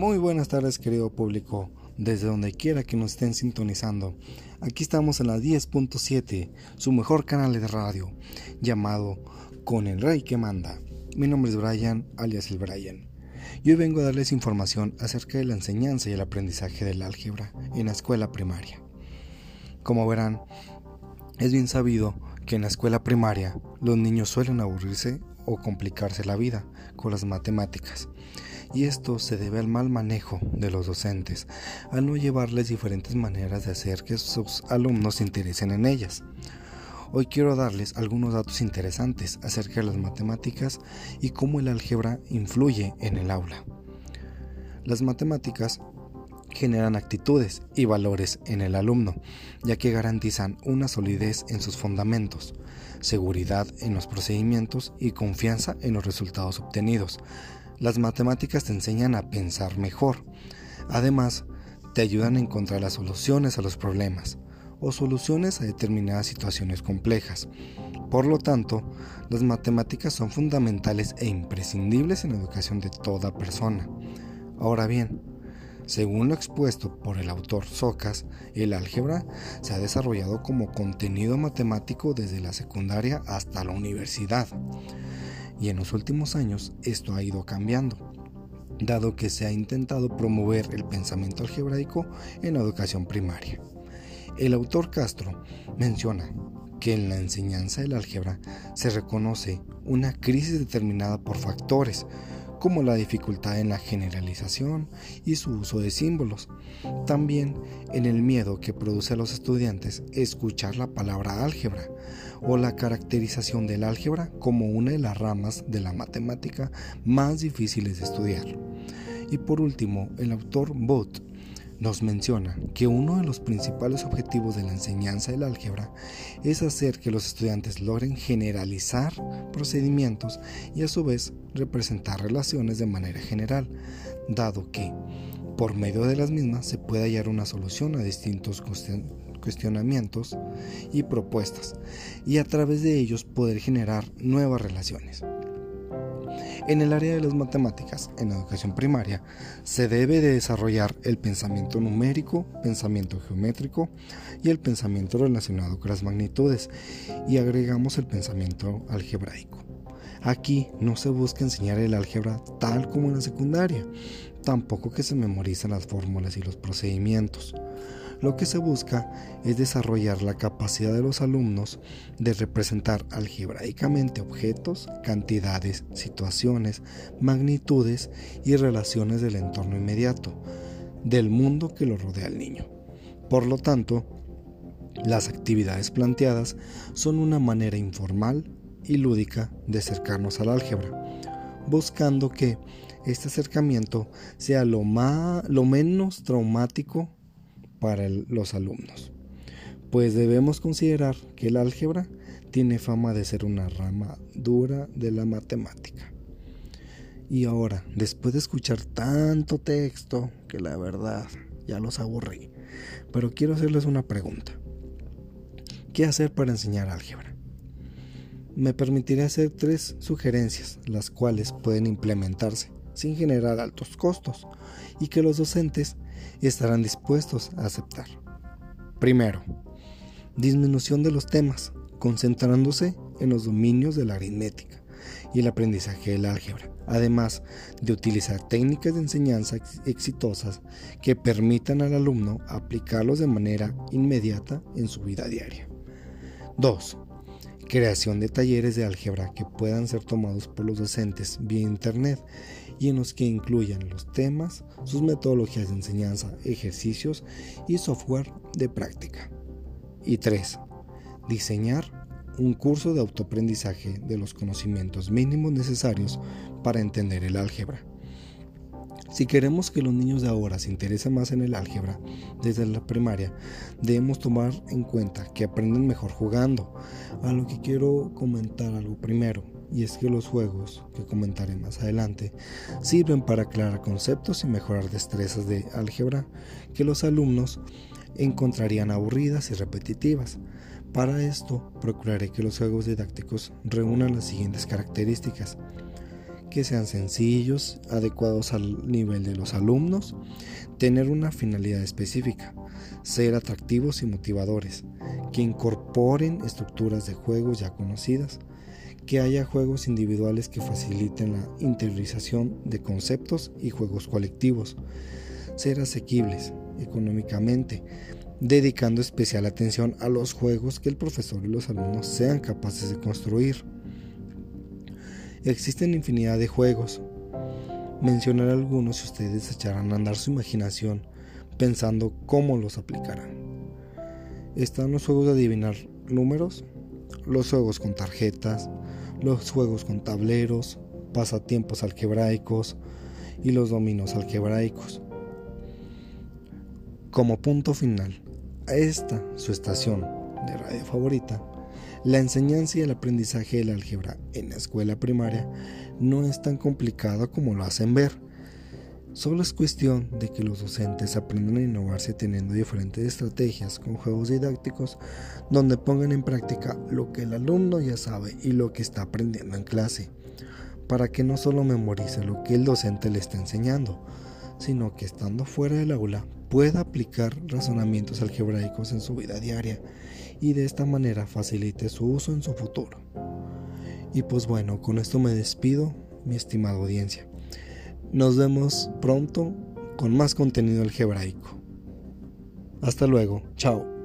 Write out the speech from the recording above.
Muy buenas tardes querido público, desde donde quiera que nos estén sintonizando. Aquí estamos en la 10.7, su mejor canal de radio, llamado Con el Rey que Manda. Mi nombre es Brian, alias el Brian. Y hoy vengo a darles información acerca de la enseñanza y el aprendizaje del álgebra en la escuela primaria. Como verán, es bien sabido que en la escuela primaria los niños suelen aburrirse o complicarse la vida con las matemáticas y esto se debe al mal manejo de los docentes, al no llevarles diferentes maneras de hacer que sus alumnos se interesen en ellas. Hoy quiero darles algunos datos interesantes acerca de las matemáticas y cómo el álgebra influye en el aula. Las matemáticas generan actitudes y valores en el alumno, ya que garantizan una solidez en sus fundamentos, seguridad en los procedimientos y confianza en los resultados obtenidos, las matemáticas te enseñan a pensar mejor. Además, te ayudan a encontrar las soluciones a los problemas o soluciones a determinadas situaciones complejas. Por lo tanto, las matemáticas son fundamentales e imprescindibles en la educación de toda persona. Ahora bien, según lo expuesto por el autor Socas, el álgebra se ha desarrollado como contenido matemático desde la secundaria hasta la universidad y en los últimos años esto ha ido cambiando, dado que se ha intentado promover el pensamiento algebraico en la educación primaria. El autor Castro menciona que en la enseñanza del álgebra se reconoce una crisis determinada por factores como la dificultad en la generalización y su uso de símbolos. También en el miedo que produce a los estudiantes escuchar la palabra álgebra o la caracterización del álgebra como una de las ramas de la matemática más difíciles de estudiar. Y por último, el autor Bott nos menciona que uno de los principales objetivos de la enseñanza del álgebra es hacer que los estudiantes logren generalizar procedimientos y a su vez representar relaciones de manera general, dado que por medio de las mismas se puede hallar una solución a distintos cuestionamientos y propuestas y a través de ellos poder generar nuevas relaciones. En el área de las matemáticas, en la educación primaria, se debe de desarrollar el pensamiento numérico, pensamiento geométrico y el pensamiento relacionado con las magnitudes y agregamos el pensamiento algebraico. Aquí no se busca enseñar el álgebra tal como en la secundaria, tampoco que se memorizan las fórmulas y los procedimientos. Lo que se busca es desarrollar la capacidad de los alumnos de representar algebraicamente objetos, cantidades, situaciones, magnitudes y relaciones del entorno inmediato, del mundo que lo rodea al niño. Por lo tanto, las actividades planteadas son una manera informal y lúdica de acercarnos al álgebra, buscando que este acercamiento sea lo, más, lo menos traumático para los alumnos, pues debemos considerar que el álgebra tiene fama de ser una rama dura de la matemática. Y ahora, después de escuchar tanto texto, que la verdad ya los aburrí, pero quiero hacerles una pregunta. ¿Qué hacer para enseñar álgebra? Me permitiré hacer tres sugerencias, las cuales pueden implementarse sin generar altos costos y que los docentes estarán dispuestos a aceptar. Primero, disminución de los temas, concentrándose en los dominios de la aritmética y el aprendizaje del álgebra, además de utilizar técnicas de enseñanza exitosas que permitan al alumno aplicarlos de manera inmediata en su vida diaria. 2. Creación de talleres de álgebra que puedan ser tomados por los docentes vía Internet y en los que incluyan los temas, sus metodologías de enseñanza, ejercicios y software de práctica. Y 3. Diseñar un curso de autoaprendizaje de los conocimientos mínimos necesarios para entender el álgebra. Si queremos que los niños de ahora se interesen más en el álgebra desde la primaria, debemos tomar en cuenta que aprenden mejor jugando, a lo que quiero comentar algo primero y es que los juegos, que comentaré más adelante, sirven para aclarar conceptos y mejorar destrezas de álgebra que los alumnos encontrarían aburridas y repetitivas. Para esto, procuraré que los juegos didácticos reúnan las siguientes características. que sean sencillos, adecuados al nivel de los alumnos, tener una finalidad específica, ser atractivos y motivadores, que incorporen estructuras de juegos ya conocidas, que haya juegos individuales que faciliten la interiorización de conceptos y juegos colectivos, ser asequibles económicamente, dedicando especial atención a los juegos que el profesor y los alumnos sean capaces de construir. Existen infinidad de juegos. Mencionaré algunos si ustedes echarán a andar su imaginación pensando cómo los aplicarán. Están los juegos de adivinar números, los juegos con tarjetas, los juegos con tableros, pasatiempos algebraicos y los dominos algebraicos. Como punto final, a esta su estación de radio favorita, la enseñanza y el aprendizaje del álgebra en la escuela primaria no es tan complicado como lo hacen ver. Solo es cuestión de que los docentes aprendan a innovarse teniendo diferentes estrategias con juegos didácticos donde pongan en práctica lo que el alumno ya sabe y lo que está aprendiendo en clase, para que no solo memorice lo que el docente le está enseñando, sino que estando fuera del aula pueda aplicar razonamientos algebraicos en su vida diaria y de esta manera facilite su uso en su futuro. Y pues bueno, con esto me despido, mi estimada audiencia. Nos vemos pronto con más contenido algebraico. Hasta luego, chao.